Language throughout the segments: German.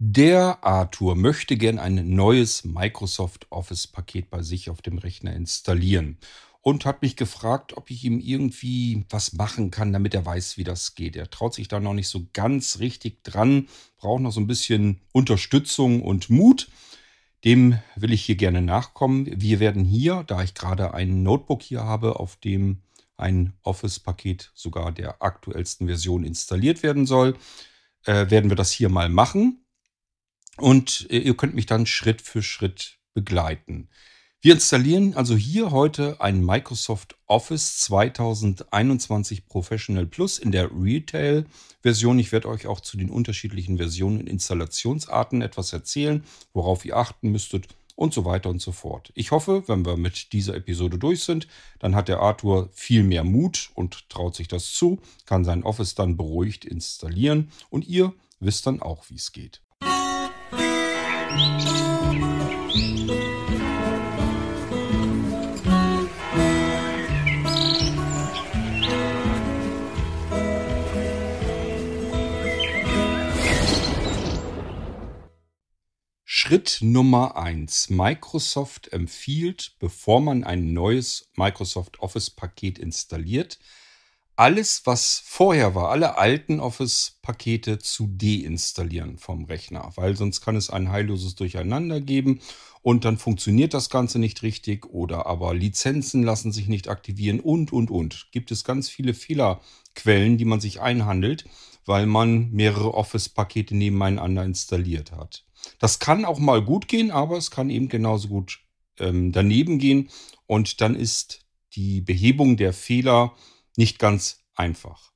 Der Arthur möchte gern ein neues Microsoft Office-Paket bei sich auf dem Rechner installieren und hat mich gefragt, ob ich ihm irgendwie was machen kann, damit er weiß, wie das geht. Er traut sich da noch nicht so ganz richtig dran, braucht noch so ein bisschen Unterstützung und Mut. Dem will ich hier gerne nachkommen. Wir werden hier, da ich gerade ein Notebook hier habe, auf dem ein Office-Paket sogar der aktuellsten Version installiert werden soll, äh, werden wir das hier mal machen und äh, ihr könnt mich dann Schritt für Schritt begleiten. Wir installieren also hier heute ein Microsoft Office 2021 Professional Plus in der Retail-Version. Ich werde euch auch zu den unterschiedlichen Versionen und Installationsarten etwas erzählen, worauf ihr achten müsstet und so weiter und so fort. Ich hoffe, wenn wir mit dieser Episode durch sind, dann hat der Arthur viel mehr Mut und traut sich das zu, kann sein Office dann beruhigt installieren und ihr wisst dann auch, wie es geht. Schritt Nummer eins: Microsoft empfiehlt, bevor man ein neues Microsoft Office-Paket installiert, alles, was vorher war, alle alten Office-Pakete zu deinstallieren vom Rechner, weil sonst kann es ein heilloses Durcheinander geben und dann funktioniert das Ganze nicht richtig oder aber Lizenzen lassen sich nicht aktivieren und, und, und. Gibt es ganz viele Fehlerquellen, die man sich einhandelt, weil man mehrere Office-Pakete nebeneinander installiert hat. Das kann auch mal gut gehen, aber es kann eben genauso gut ähm, daneben gehen und dann ist die Behebung der Fehler nicht ganz einfach.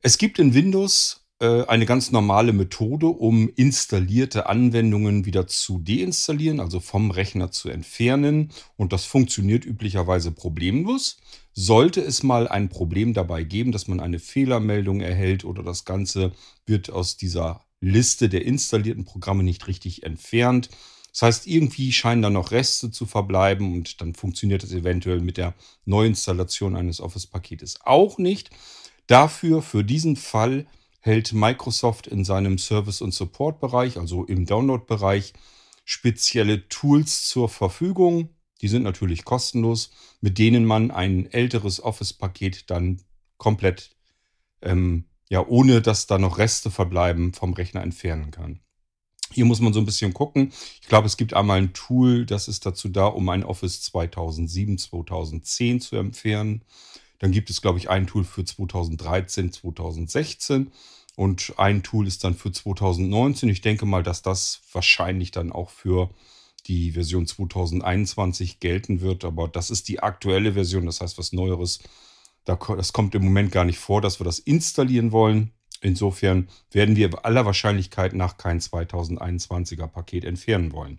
Es gibt in Windows äh, eine ganz normale Methode, um installierte Anwendungen wieder zu deinstallieren, also vom Rechner zu entfernen. Und das funktioniert üblicherweise problemlos. Sollte es mal ein Problem dabei geben, dass man eine Fehlermeldung erhält oder das Ganze wird aus dieser Liste der installierten Programme nicht richtig entfernt, das heißt, irgendwie scheinen da noch Reste zu verbleiben und dann funktioniert es eventuell mit der Neuinstallation eines Office-Paketes auch nicht. Dafür, für diesen Fall, hält Microsoft in seinem Service- und Support-Bereich, also im Download-Bereich, spezielle Tools zur Verfügung. Die sind natürlich kostenlos, mit denen man ein älteres Office-Paket dann komplett, ähm, ja, ohne dass da noch Reste verbleiben, vom Rechner entfernen kann. Hier muss man so ein bisschen gucken. Ich glaube, es gibt einmal ein Tool, das ist dazu da, um ein Office 2007, 2010 zu entfernen. Dann gibt es, glaube ich, ein Tool für 2013, 2016 und ein Tool ist dann für 2019. Ich denke mal, dass das wahrscheinlich dann auch für die Version 2021 gelten wird, aber das ist die aktuelle Version, das heißt was Neueres. Das kommt im Moment gar nicht vor, dass wir das installieren wollen. Insofern werden wir aller Wahrscheinlichkeit nach kein 2021er Paket entfernen wollen.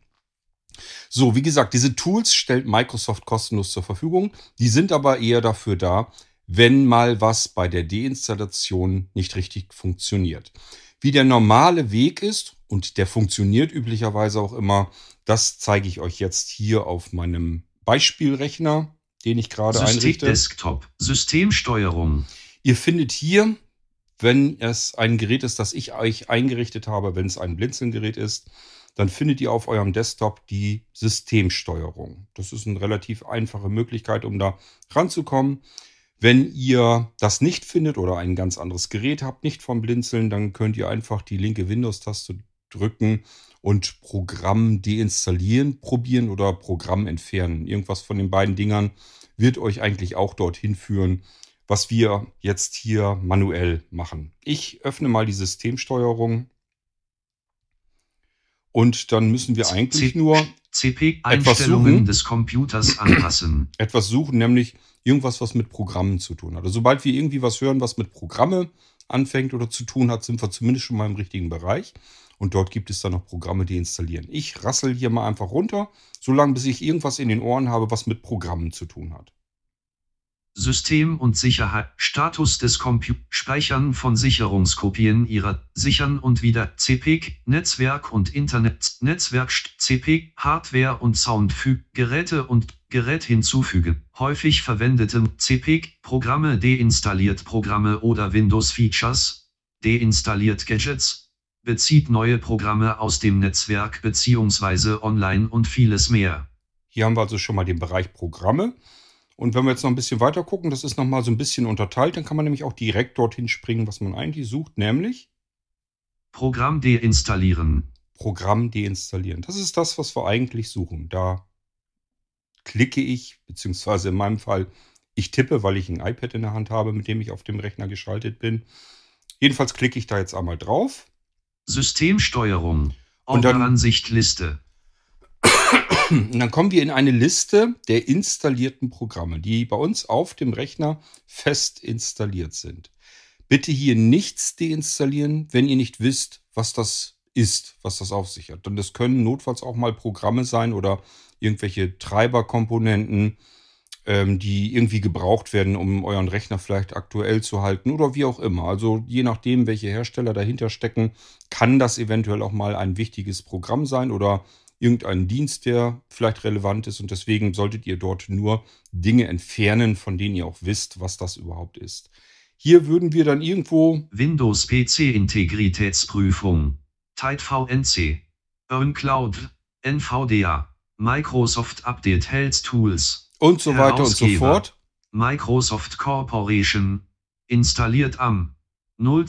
So, wie gesagt, diese Tools stellt Microsoft kostenlos zur Verfügung. Die sind aber eher dafür da, wenn mal was bei der Deinstallation nicht richtig funktioniert. Wie der normale Weg ist, und der funktioniert üblicherweise auch immer, das zeige ich euch jetzt hier auf meinem Beispielrechner, den ich gerade System einrichte. Desktop, Systemsteuerung. Ihr findet hier wenn es ein Gerät ist, das ich euch eingerichtet habe, wenn es ein Blinzelgerät ist, dann findet ihr auf eurem Desktop die Systemsteuerung. Das ist eine relativ einfache Möglichkeit, um da ranzukommen. Wenn ihr das nicht findet oder ein ganz anderes Gerät habt, nicht vom Blinzeln, dann könnt ihr einfach die linke Windows-Taste drücken und Programm deinstallieren, probieren oder Programm entfernen. Irgendwas von den beiden Dingern wird euch eigentlich auch dorthin führen, was wir jetzt hier manuell machen. Ich öffne mal die Systemsteuerung und dann müssen wir eigentlich C nur etwas suchen. des Computers anpassen. etwas suchen, nämlich irgendwas, was mit Programmen zu tun hat. Also sobald wir irgendwie was hören, was mit Programme anfängt oder zu tun hat, sind wir zumindest schon mal im richtigen Bereich. Und dort gibt es dann noch Programme, die installieren. Ich rassel hier mal einfach runter, solange bis ich irgendwas in den Ohren habe, was mit Programmen zu tun hat. System und Sicherheit, Status des Computers, Speichern von Sicherungskopien ihrer, sichern und wieder, CPIC, Netzwerk und Internet, Netzwerk, CPIC, Hardware und Sound, Geräte und Gerät hinzufügen, häufig verwendete CPIC, Programme deinstalliert Programme oder Windows Features, deinstalliert Gadgets, bezieht neue Programme aus dem Netzwerk bzw. online und vieles mehr. Hier haben wir also schon mal den Bereich Programme. Und wenn wir jetzt noch ein bisschen weiter gucken, das ist nochmal so ein bisschen unterteilt, dann kann man nämlich auch direkt dorthin springen, was man eigentlich sucht, nämlich Programm deinstallieren. Programm deinstallieren. Das ist das, was wir eigentlich suchen. Da klicke ich, beziehungsweise in meinem Fall, ich tippe, weil ich ein iPad in der Hand habe, mit dem ich auf dem Rechner geschaltet bin. Jedenfalls klicke ich da jetzt einmal drauf. Systemsteuerung. Und dann- Orderansicht Liste. Und dann kommen wir in eine Liste der installierten Programme, die bei uns auf dem Rechner fest installiert sind. Bitte hier nichts deinstallieren, wenn ihr nicht wisst, was das ist, was das auf sich hat. Und das können notfalls auch mal Programme sein oder irgendwelche Treiberkomponenten, ähm, die irgendwie gebraucht werden, um euren Rechner vielleicht aktuell zu halten oder wie auch immer. Also je nachdem, welche Hersteller dahinter stecken, kann das eventuell auch mal ein wichtiges Programm sein oder irgendein Dienst, der vielleicht relevant ist. Und deswegen solltet ihr dort nur Dinge entfernen, von denen ihr auch wisst, was das überhaupt ist. Hier würden wir dann irgendwo Windows PC Integritätsprüfung. Tide VNC. OwnCloud. NVDA. Microsoft Update Health Tools. und so weiter und so fort. Microsoft Corporation. Installiert am 0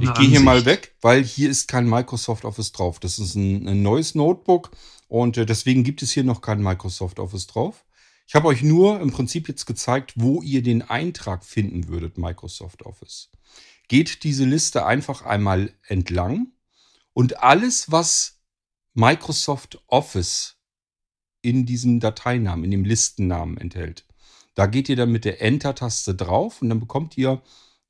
Ich gehe hier mal weg, weil hier ist kein Microsoft Office drauf. Das ist ein, ein neues Notebook und äh, deswegen gibt es hier noch kein Microsoft Office drauf. Ich habe euch nur im Prinzip jetzt gezeigt, wo ihr den Eintrag finden würdet, Microsoft Office. Geht diese Liste einfach einmal entlang und alles, was Microsoft Office in diesem Dateinamen, in dem Listennamen enthält, da geht ihr dann mit der Enter-Taste drauf und dann bekommt ihr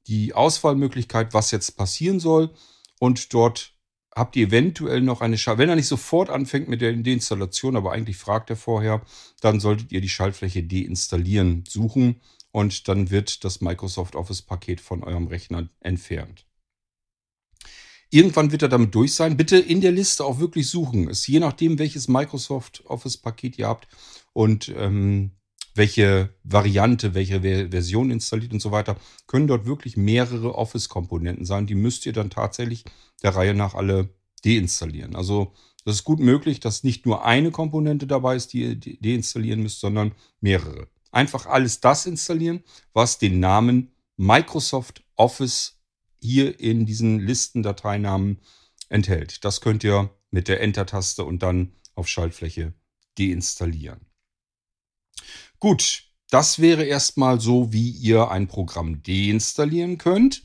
die Auswahlmöglichkeit, was jetzt passieren soll. Und dort habt ihr eventuell noch eine Schalt. Wenn er nicht sofort anfängt mit der Deinstallation, aber eigentlich fragt er vorher, dann solltet ihr die Schaltfläche deinstallieren suchen und dann wird das Microsoft Office Paket von eurem Rechner entfernt. Irgendwann wird er damit durch sein. Bitte in der Liste auch wirklich suchen. Es je nachdem, welches Microsoft Office Paket ihr habt und ähm, welche Variante, welche Ver- Version installiert und so weiter, können dort wirklich mehrere Office-Komponenten sein. Die müsst ihr dann tatsächlich der Reihe nach alle deinstallieren. Also das ist gut möglich, dass nicht nur eine Komponente dabei ist, die ihr de- deinstallieren müsst, sondern mehrere. Einfach alles das installieren, was den Namen Microsoft Office hier in diesen Listendateinamen enthält. Das könnt ihr mit der Enter-Taste und dann auf Schaltfläche deinstallieren. Gut, das wäre erstmal so, wie ihr ein Programm deinstallieren könnt.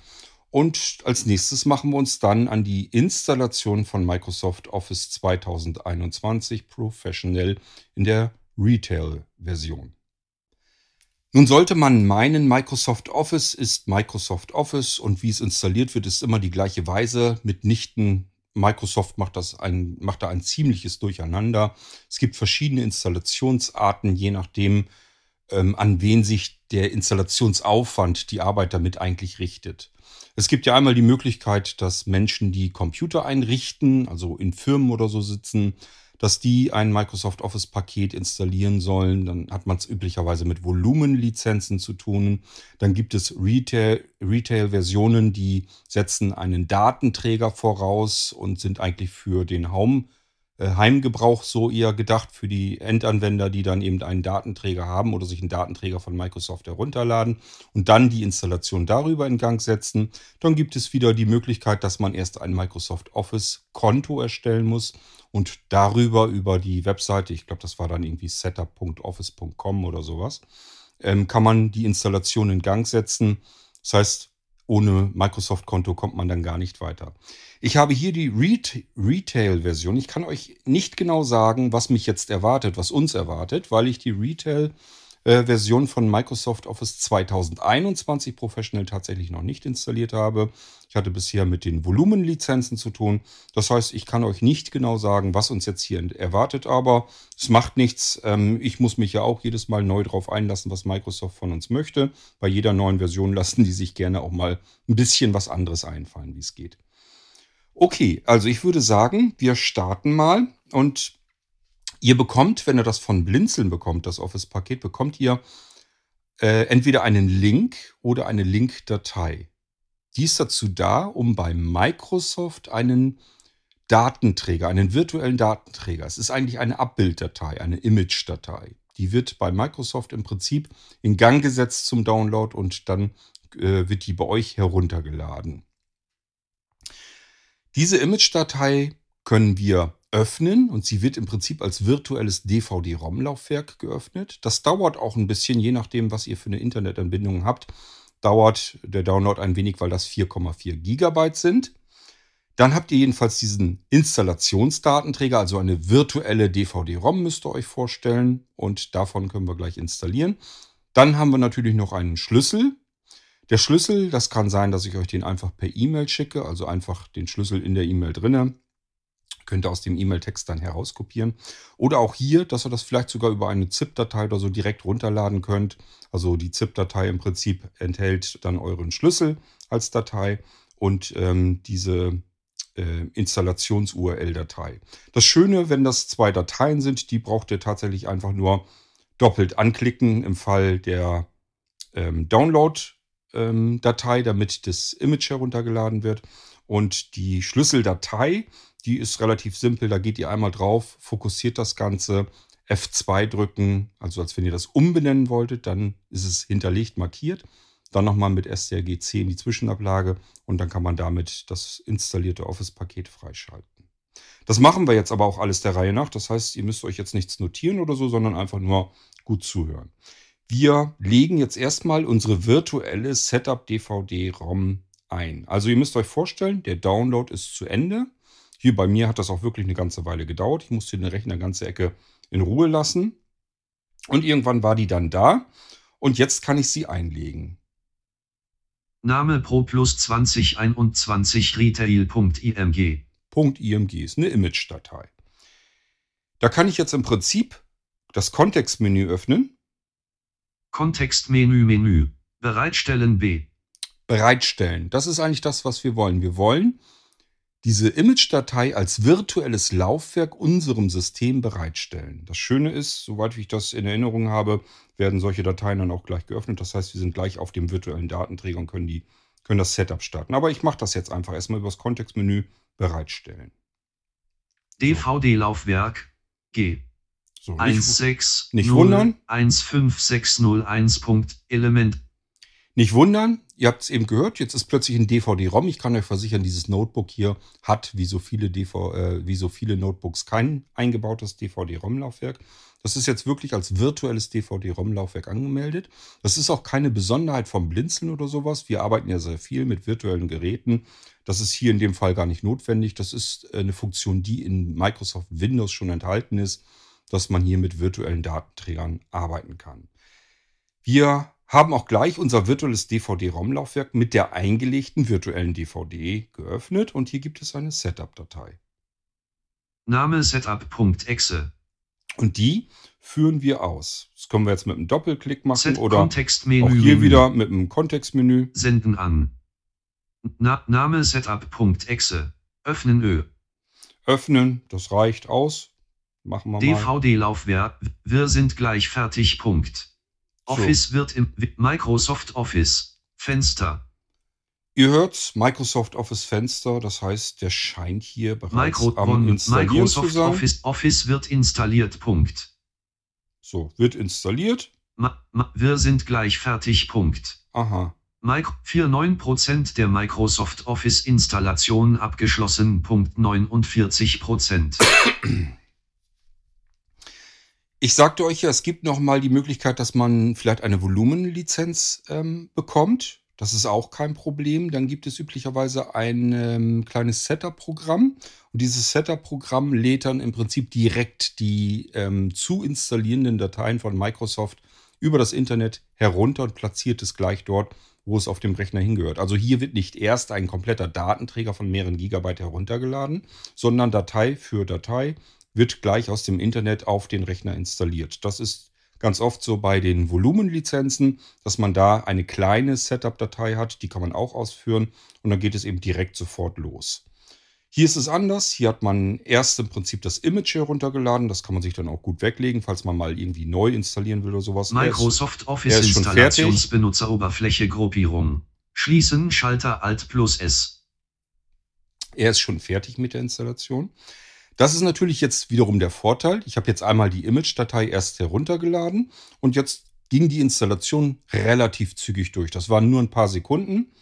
Und als nächstes machen wir uns dann an die Installation von Microsoft Office 2021 Professional in der Retail-Version. Nun sollte man meinen, Microsoft Office ist Microsoft Office und wie es installiert wird, ist immer die gleiche Weise. Mitnichten Microsoft macht, das ein, macht da ein ziemliches Durcheinander. Es gibt verschiedene Installationsarten, je nachdem, ähm, an wen sich der Installationsaufwand, die Arbeit damit eigentlich richtet. Es gibt ja einmal die Möglichkeit, dass Menschen, die Computer einrichten, also in Firmen oder so sitzen, dass die ein Microsoft Office Paket installieren sollen. Dann hat man es üblicherweise mit Volumenlizenzen zu tun. Dann gibt es Retail- Retail-Versionen, die setzen einen Datenträger voraus und sind eigentlich für den Home, Heimgebrauch so eher gedacht, für die Endanwender, die dann eben einen Datenträger haben oder sich einen Datenträger von Microsoft herunterladen und dann die Installation darüber in Gang setzen. Dann gibt es wieder die Möglichkeit, dass man erst ein Microsoft Office Konto erstellen muss und darüber über die Webseite, ich glaube, das war dann irgendwie setup.office.com oder sowas, ähm, kann man die Installation in Gang setzen. Das heißt, ohne Microsoft-Konto kommt man dann gar nicht weiter. Ich habe hier die Ret Retail-Version. Ich kann euch nicht genau sagen, was mich jetzt erwartet, was uns erwartet, weil ich die Retail-Version von Microsoft Office 2021 Professional tatsächlich noch nicht installiert habe. Ich hatte bisher mit den Volumenlizenzen zu tun. Das heißt, ich kann euch nicht genau sagen, was uns jetzt hier erwartet, aber es macht nichts. Ähm, Ich muss mich ja auch jedes Mal neu drauf einlassen, was Microsoft von uns möchte. Bei jeder neuen Version lassen die sich gerne auch mal ein bisschen was anderes einfallen, wie es geht. Okay, also ich würde sagen, wir starten mal und ihr bekommt, wenn ihr das von Blinzeln bekommt, das Office-Paket, bekommt ihr äh, entweder einen Link oder eine Link-Datei. Die ist dazu da, um bei Microsoft einen Datenträger, einen virtuellen Datenträger. Es ist eigentlich eine Abbilddatei, eine Image-Datei. Die wird bei Microsoft im Prinzip in Gang gesetzt zum Download und dann äh, wird die bei euch heruntergeladen. Diese Image-Datei können wir öffnen und sie wird im Prinzip als virtuelles DVD-ROM-Laufwerk geöffnet. Das dauert auch ein bisschen, je nachdem, was ihr für eine Internetanbindung habt, dauert der Download ein wenig, weil das 4,4 Gigabyte sind. Dann habt ihr jedenfalls diesen Installationsdatenträger, also eine virtuelle DVD-ROM müsst ihr euch vorstellen und davon können wir gleich installieren. Dann haben wir natürlich noch einen Schlüssel. Der Schlüssel, das kann sein, dass ich euch den einfach per E-Mail schicke, also einfach den Schlüssel in der E-Mail drinne. Könnt ihr aus dem E-Mail-Text dann herauskopieren. Oder auch hier, dass ihr das vielleicht sogar über eine ZIP-Datei oder so direkt runterladen könnt. Also die ZIP-Datei im Prinzip enthält dann euren Schlüssel als Datei und ähm, diese äh, Installations-URL-Datei. Das Schöne, wenn das zwei Dateien sind, die braucht ihr tatsächlich einfach nur doppelt anklicken im Fall der ähm, Download-Datei, ähm, damit das Image heruntergeladen wird. Und die Schlüsseldatei, die ist relativ simpel. Da geht ihr einmal drauf, fokussiert das Ganze, F2 drücken, also als wenn ihr das umbenennen wolltet, dann ist es hinterlegt, markiert. Dann nochmal mit strgc in die Zwischenablage und dann kann man damit das installierte Office-Paket freischalten. Das machen wir jetzt aber auch alles der Reihe nach. Das heißt, ihr müsst euch jetzt nichts notieren oder so, sondern einfach nur gut zuhören. Wir legen jetzt erstmal unsere virtuelle Setup-DVD-ROM ein. Also ihr müsst euch vorstellen, der Download ist zu Ende. Hier bei mir hat das auch wirklich eine ganze Weile gedauert. Ich musste den Rechner ganze Ecke in Ruhe lassen. Und irgendwann war die dann da. Und jetzt kann ich sie einlegen. Name Pro Plus 2021 Retail.img. .img ist eine Image-Datei. Da kann ich jetzt im Prinzip das Kontextmenü öffnen. Kontextmenü Menü. Bereitstellen B. Bereitstellen. Das ist eigentlich das, was wir wollen. Wir wollen diese Image-Datei als virtuelles Laufwerk unserem System bereitstellen. Das Schöne ist, soweit ich das in Erinnerung habe, werden solche Dateien dann auch gleich geöffnet. Das heißt, wir sind gleich auf dem virtuellen Datenträger und können, die, können das Setup starten. Aber ich mache das jetzt einfach erstmal über das Kontextmenü bereitstellen. DVD-Laufwerk G. So, 16 nicht wundern. 15601. Element nicht wundern, ihr habt es eben gehört, jetzt ist plötzlich ein DVD-ROM. Ich kann euch versichern, dieses Notebook hier hat, wie so viele, DV, äh, wie so viele Notebooks, kein eingebautes DVD-ROM-Laufwerk. Das ist jetzt wirklich als virtuelles DVD-ROM-Laufwerk angemeldet. Das ist auch keine Besonderheit vom Blinzeln oder sowas. Wir arbeiten ja sehr viel mit virtuellen Geräten. Das ist hier in dem Fall gar nicht notwendig. Das ist äh, eine Funktion, die in Microsoft Windows schon enthalten ist, dass man hier mit virtuellen Datenträgern arbeiten kann. Wir haben auch gleich unser virtuelles DVD-ROM-Laufwerk mit der eingelegten virtuellen DVD geöffnet und hier gibt es eine Setup-Datei. Name setup.exe. Und die führen wir aus. Das können wir jetzt mit einem Doppelklick machen Set oder auch hier wieder mit einem Kontextmenü. Senden an. Na, Name setup.exe. Öffnen Ö. Öffnen, das reicht aus. Machen wir mal. DVD-Laufwerk. Wir sind gleich fertig. Punkt. Office wird im Microsoft Office Fenster. Ihr hört's, Microsoft Office Fenster, das heißt, der scheint hier bereits Micro am Installieren Microsoft zu sein. Office, Office wird installiert. Punkt. So, wird installiert. Ma, ma, wir sind gleich fertig. Punkt. Aha. Micro, 49% der Microsoft Office Installation abgeschlossen. Punkt 49%. Ich sagte euch ja, es gibt noch mal die Möglichkeit, dass man vielleicht eine Volumenlizenz ähm, bekommt. Das ist auch kein Problem. Dann gibt es üblicherweise ein ähm, kleines Setup-Programm. Und dieses Setup-Programm lädt dann im Prinzip direkt die ähm, zu installierenden Dateien von Microsoft über das Internet herunter und platziert es gleich dort, wo es auf dem Rechner hingehört. Also hier wird nicht erst ein kompletter Datenträger von mehreren Gigabyte heruntergeladen, sondern Datei für Datei wird gleich aus dem Internet auf den Rechner installiert. Das ist ganz oft so bei den Volumenlizenzen, dass man da eine kleine Setup-Datei hat, die kann man auch ausführen und dann geht es eben direkt sofort los. Hier ist es anders. Hier hat man erst im Prinzip das Image heruntergeladen. Das kann man sich dann auch gut weglegen, falls man mal irgendwie neu installieren will oder sowas. Microsoft Office Installationsbenutzeroberfläche Gruppierung. Schließen Schalter Alt plus S. Er ist schon fertig mit der Installation. Das ist natürlich jetzt wiederum der Vorteil. Ich habe jetzt einmal die Image-Datei erst heruntergeladen und jetzt ging die Installation relativ zügig durch. Das waren nur ein paar Sekunden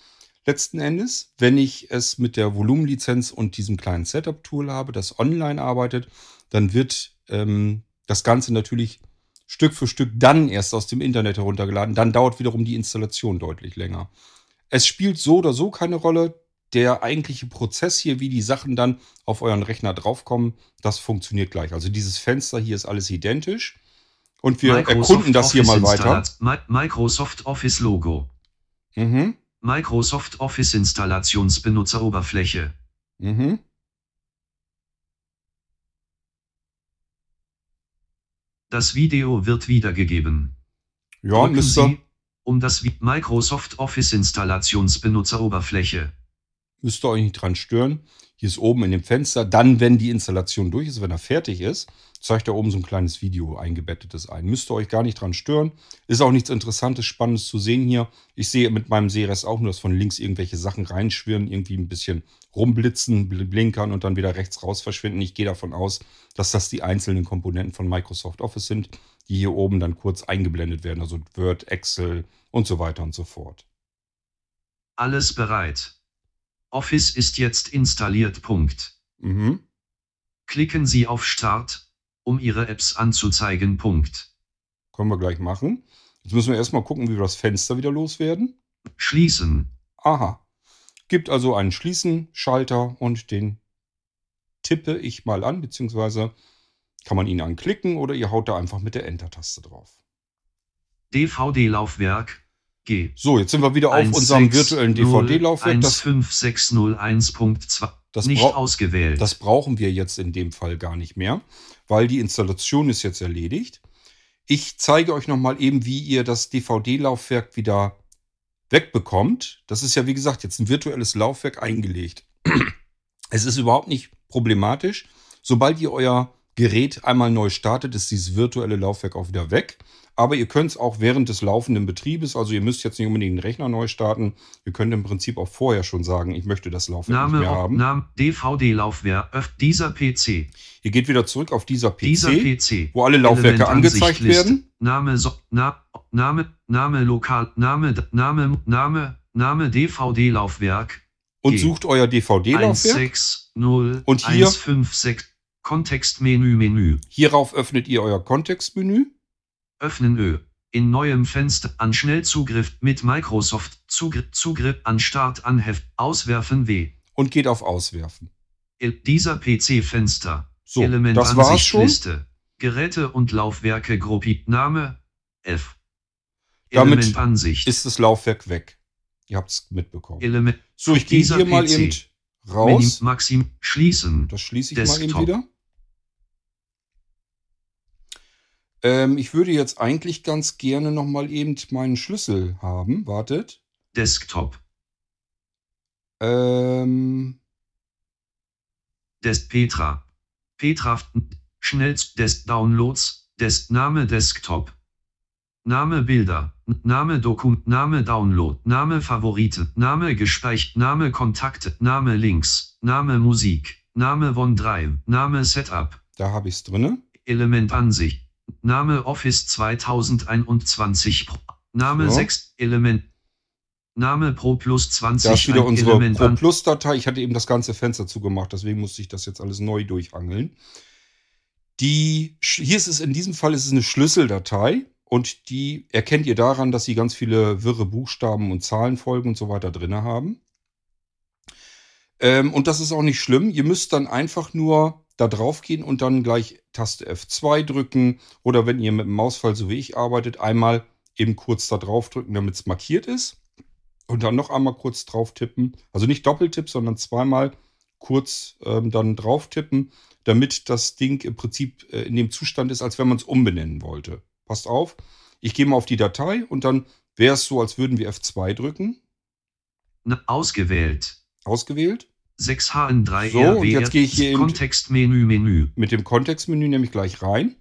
letzten Endes. Wenn ich es mit der Volumenlizenz und diesem kleinen Setup-Tool habe, das online arbeitet, dann wird ähm, das Ganze natürlich Stück für Stück dann erst aus dem Internet heruntergeladen. Dann dauert wiederum die Installation deutlich länger. Es spielt so oder so keine Rolle. Der eigentliche Prozess hier, wie die Sachen dann auf euren Rechner draufkommen, das funktioniert gleich. Also dieses Fenster hier ist alles identisch. Und wir Microsoft erkunden das hier mal Office weiter. Microsoft Office Logo. Mhm. Microsoft Office Installationsbenutzeroberfläche. Mhm. Das Video wird wiedergegeben. Ja, Drücken müsst ihr, Sie, um das Microsoft Office Installationsbenutzeroberfläche. Müsst ihr euch nicht dran stören. Hier ist oben in dem Fenster. Dann, wenn die Installation durch ist, wenn er fertig ist, zeigt er oben so ein kleines Video eingebettetes ein. Müsst ihr euch gar nicht dran stören. Ist auch nichts Interessantes, Spannendes zu sehen hier. Ich sehe mit meinem Sehrest auch nur, dass von links irgendwelche Sachen reinschwirren, irgendwie ein bisschen rumblitzen, bl- blinkern und dann wieder rechts raus verschwinden. Ich gehe davon aus, dass das die einzelnen Komponenten von Microsoft Office sind, die hier oben dann kurz eingeblendet werden. Also Word, Excel und so weiter und so fort. Alles bereit. Office ist jetzt installiert. Punkt. Mhm. Klicken Sie auf Start, um Ihre Apps anzuzeigen. Punkt. Können wir gleich machen. Jetzt müssen wir erstmal gucken, wie wir das Fenster wieder loswerden. Schließen. Aha. Gibt also einen Schließen-Schalter und den tippe ich mal an, beziehungsweise kann man ihn anklicken oder ihr haut da einfach mit der Enter-Taste drauf. DVD-Laufwerk. G. So, jetzt sind wir wieder auf unserem virtuellen DVD-Laufwerk. Das, 15601.2. das Nicht ausgewählt. das brauchen wir jetzt in dem Fall gar nicht mehr, weil die Installation ist jetzt erledigt. Ich zeige euch nochmal eben, wie ihr das DVD-Laufwerk wieder wegbekommt. Das ist ja, wie gesagt, jetzt ein virtuelles Laufwerk eingelegt. Es ist überhaupt nicht problematisch. Sobald ihr euer Gerät einmal neu startet, ist dieses virtuelle Laufwerk auch wieder weg. Aber ihr könnt es auch während des laufenden Betriebes, also ihr müsst jetzt nicht unbedingt den Rechner neu starten. Ihr könnt im Prinzip auch vorher schon sagen, ich möchte das Laufwerk nicht Name, mehr Ob- haben. Name, DVD-Laufwerk. Dieser PC. Ihr geht wieder zurück auf dieser PC, Dieser PC. wo alle Laufwerke Elementansicht angezeigt werden. Name, so, na, Name, Name, Lokal, Name, Name, Name, Name, DVD-Laufwerk. Und G. sucht euer DVD-Laufwerk. 160 Und hier- 156 Kontextmenü Menü. Hierauf öffnet ihr euer Kontextmenü. Öffnen Ö. In neuem Fenster an Schnellzugriff mit Microsoft Zugriff, Zugriff an Start an Heft Auswerfen W. und geht auf Auswerfen. Dieser PC-Fenster. So, das war's schon. Liste. Geräte und Laufwerke Gruppi. Name F. Damit Elementansicht. Ist das Laufwerk weg. Ihr habt es mitbekommen. Element. So, ich gehe hier mal PC. eben Minim, raus. Maxim. Schließen. Das schließe ich mal eben Desktop. wieder. Ähm, ich würde jetzt eigentlich ganz gerne noch mal eben meinen Schlüssel haben. Wartet. Desktop. Ähm, Des Petra. Petra. Schnell des Downloads. Des Name Desktop. Name Bilder. Name Dokument. Name Download. Name Favorite. Name gespeichert. Name Kontakte. Name Links. Name Musik. Name OneDrive. Name Setup. da habe ich es drinne. Element Ansicht. Name Office 2021 Pro. Name So. 6 Element. Name Pro Plus 20 Da ist wieder unsere Element Pro Plus Datei. Ich hatte eben das ganze Fenster zugemacht, deswegen musste ich das jetzt alles neu durchangeln. Die, hier ist es in diesem Fall ist es eine Schlüsseldatei und die erkennt ihr daran, dass sie ganz viele wirre Buchstaben und Zahlenfolgen und so weiter drin haben. Ähm, und das ist auch nicht schlimm. Ihr müsst dann einfach nur da drauf gehen und dann gleich Taste F2 drücken oder wenn ihr mit dem Mausfall so wie ich arbeitet, einmal eben kurz da drauf drücken, damit es markiert ist. Und dann noch einmal kurz drauf tippen. Also nicht Doppeltipp, sondern zweimal kurz ähm, dann drauf tippen, damit das Ding im Prinzip äh, in dem Zustand ist, als wenn man es umbenennen wollte. Passt auf. Ich gehe mal auf die Datei und dann wäre es so, als würden wir F2 drücken. Na, ausgewählt. Ausgewählt. 6HN3 So, und jetzt gehe ich hier Kontextmenü Menü. Mit dem Kontextmenü nämlich gleich rein.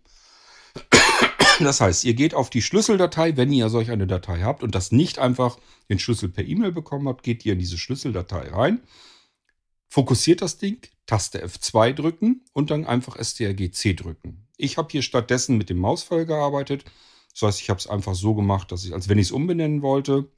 Das heißt, ihr geht auf die Schlüsseldatei, wenn ihr solch eine Datei habt und das nicht einfach den Schlüssel per E-Mail bekommen habt, geht ihr in diese Schlüsseldatei rein, fokussiert das Ding, Taste F2 drücken und dann einfach strgc drücken. Ich habe hier stattdessen mit dem Mausfall gearbeitet. Das heißt, ich habe es einfach so gemacht, dass ich, als wenn ich es umbenennen wollte.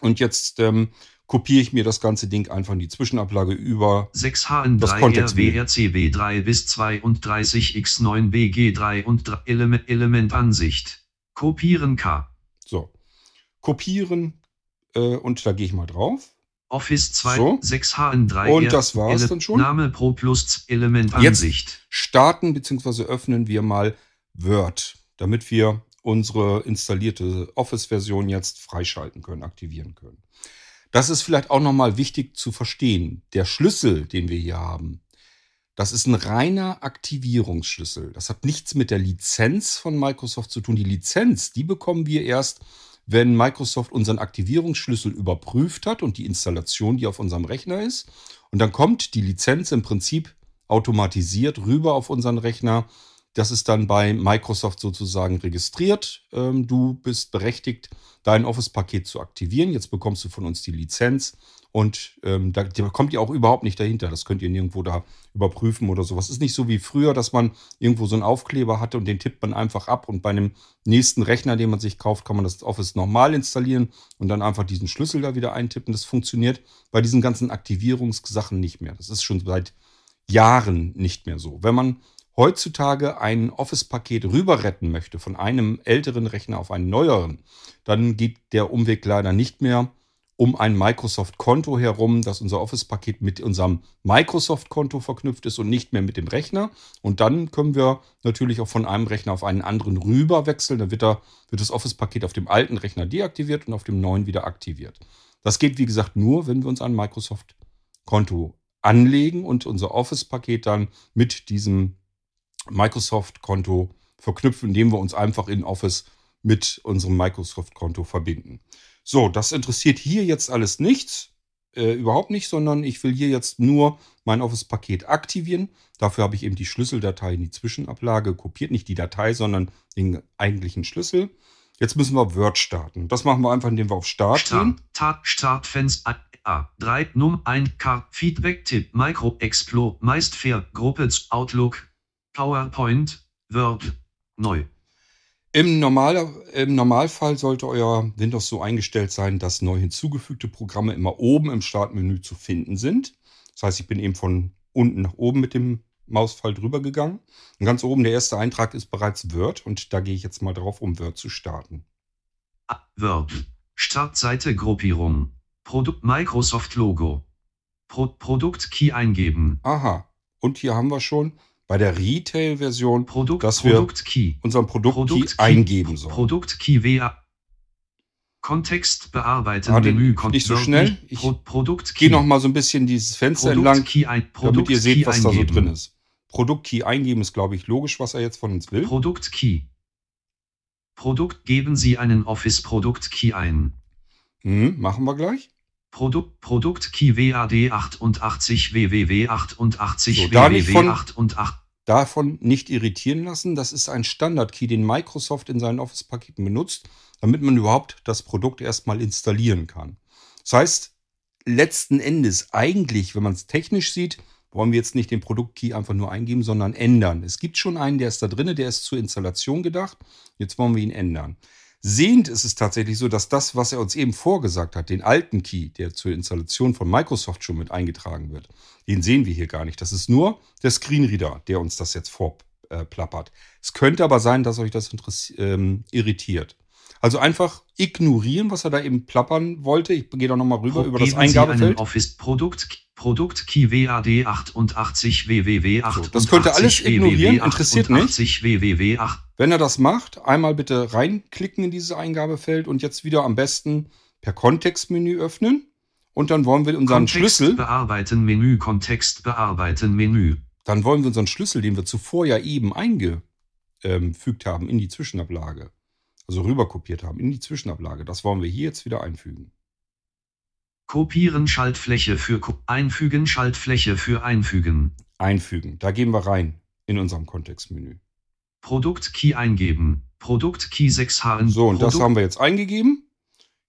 Und jetzt ähm, kopiere ich mir das ganze Ding einfach in die Zwischenablage über 6HN3RWRCB3 bis 32X9BG3 und Element, Elementansicht. Kopieren K. So. Kopieren äh, und da gehe ich mal drauf. Office 2 So. 6HN3 Und das war's dann schon. Name Pro Plus Elementansicht. Jetzt starten bzw. öffnen wir mal Word, damit wir unsere installierte Office-Version jetzt freischalten können, aktivieren können. Das ist vielleicht auch nochmal wichtig zu verstehen. Der Schlüssel, den wir hier haben, das ist ein reiner Aktivierungsschlüssel. Das hat nichts mit der Lizenz von Microsoft zu tun. Die Lizenz, die bekommen wir erst, wenn Microsoft unseren Aktivierungsschlüssel überprüft hat und die Installation, die auf unserem Rechner ist. Und dann kommt die Lizenz im Prinzip automatisiert rüber auf unseren Rechner. Das ist dann bei Microsoft sozusagen registriert. Ähm, du bist berechtigt, dein Office-Paket zu aktivieren. Jetzt bekommst du von uns die Lizenz und ähm, da, kommt ihr auch überhaupt nicht dahinter. Das könnt ihr nirgendwo da überprüfen oder sowas. Ist nicht so wie früher, dass man irgendwo so einen Aufkleber hatte und den tippt man einfach ab und bei einem nächsten Rechner, den man sich kauft, kann man das Office nochmal installieren und dann einfach diesen Schlüssel da wieder eintippen. Das funktioniert bei diesen ganzen Aktivierungssachen nicht mehr. Das ist schon seit Jahren nicht mehr so. Wenn man heutzutage ein Office-Paket rüber retten möchte von einem älteren Rechner auf einen neueren, dann geht der Umweg leider nicht mehr um ein Microsoft-Konto herum, dass unser Office-Paket mit unserem Microsoft-Konto verknüpft ist und nicht mehr mit dem Rechner. Und dann können wir natürlich auch von einem Rechner auf einen anderen rüber wechseln. Dann wird, da, wird das Office-Paket auf dem alten Rechner deaktiviert und auf dem neuen wieder aktiviert. Das geht, wie gesagt, nur, wenn wir uns ein Microsoft-Konto anlegen und unser Office-Paket dann mit diesem Microsoft-Konto verknüpfen, indem wir uns einfach in Office mit unserem Microsoft-Konto verbinden. So, das interessiert hier jetzt alles nichts, äh, überhaupt nicht, sondern ich will hier jetzt nur mein Office-Paket aktivieren. Dafür habe ich eben die Schlüsseldatei in die Zwischenablage kopiert, nicht die Datei, sondern den eigentlichen Schlüssel. Jetzt müssen wir Word starten. Das machen wir einfach, indem wir auf Start gehen. Start, Startfenster A, 3, Num 1, K, Feedback, Tipp, Micro, Explo, meist fair, Gruppe, Outlook, PowerPoint, Word, neu. Im, Normal, Im Normalfall sollte euer Windows so eingestellt sein, dass neu hinzugefügte Programme immer oben im Startmenü zu finden sind. Das heißt, ich bin eben von unten nach oben mit dem Mausfall drüber gegangen. Und ganz oben der erste Eintrag ist bereits Word und da gehe ich jetzt mal drauf, um Word zu starten. Word. Startseite Gruppierung. Produkt Microsoft Logo. Pro, Produkt Key eingeben. Aha. Und hier haben wir schon bei der Retail-Version, Produkt, dass wir Produkt Key. unseren Produkt-Key Produkt Key- eingeben sollen. Produkt Key WA. Kontext bearbeiten. Ah, Menü. nicht so schnell. Ich Pro, Produkt Gehe Key. noch mal so ein bisschen dieses Fenster Produkt entlang, Key ein, Produkt damit ihr seht, Key was da so drin ist. Produkt-Key eingeben ist, glaube ich, logisch, was er jetzt von uns will. Produkt Key. Produkt geben Sie einen Office Produkt Key ein. Hm, machen wir gleich. Produkt Produkt Key WAD 88 WWW 88 So, WWW von- 88 Davon nicht irritieren lassen. Das ist ein Standard-Key, den Microsoft in seinen Office-Paketen benutzt, damit man überhaupt das Produkt erstmal installieren kann. Das heißt, letzten Endes eigentlich, wenn man es technisch sieht, wollen wir jetzt nicht den Produkt-Key einfach nur eingeben, sondern ändern. Es gibt schon einen, der ist da drin, der ist zur Installation gedacht. Jetzt wollen wir ihn ändern. Sehend ist es tatsächlich so, dass das, was er uns eben vorgesagt hat, den alten Key, der zur Installation von Microsoft schon mit eingetragen wird, den sehen wir hier gar nicht. Das ist nur der Screenreader, der uns das jetzt vorplappert. Es könnte aber sein, dass euch das ähm, irritiert. Also einfach ignorieren, was er da eben plappern wollte. Ich gehe da nochmal rüber Pro- über das geben Sie Eingabefeld. Office Produkt Produkt Key WAD 88 WWW 88 das könnt ihr alles ignorieren, interessiert nicht. 88 WWW 8 Wenn er das macht, einmal bitte reinklicken in dieses Eingabefeld und jetzt wieder am besten per Kontextmenü öffnen. Und dann wollen wir unseren Kontext Schlüssel, bearbeiten Menü Kontext bearbeiten Menü dann wollen wir unseren Schlüssel, den wir zuvor ja eben eingefügt haben in die Zwischenablage, also rüberkopiert haben in die Zwischenablage, das wollen wir hier jetzt wieder einfügen. Kopieren Schaltfläche für Ko Einfügen Schaltfläche für Einfügen Einfügen. Da gehen wir rein in unserem Kontextmenü. Produkt Key eingeben Produkt Key 6 HN. So, und das Produkt- haben wir jetzt eingegeben.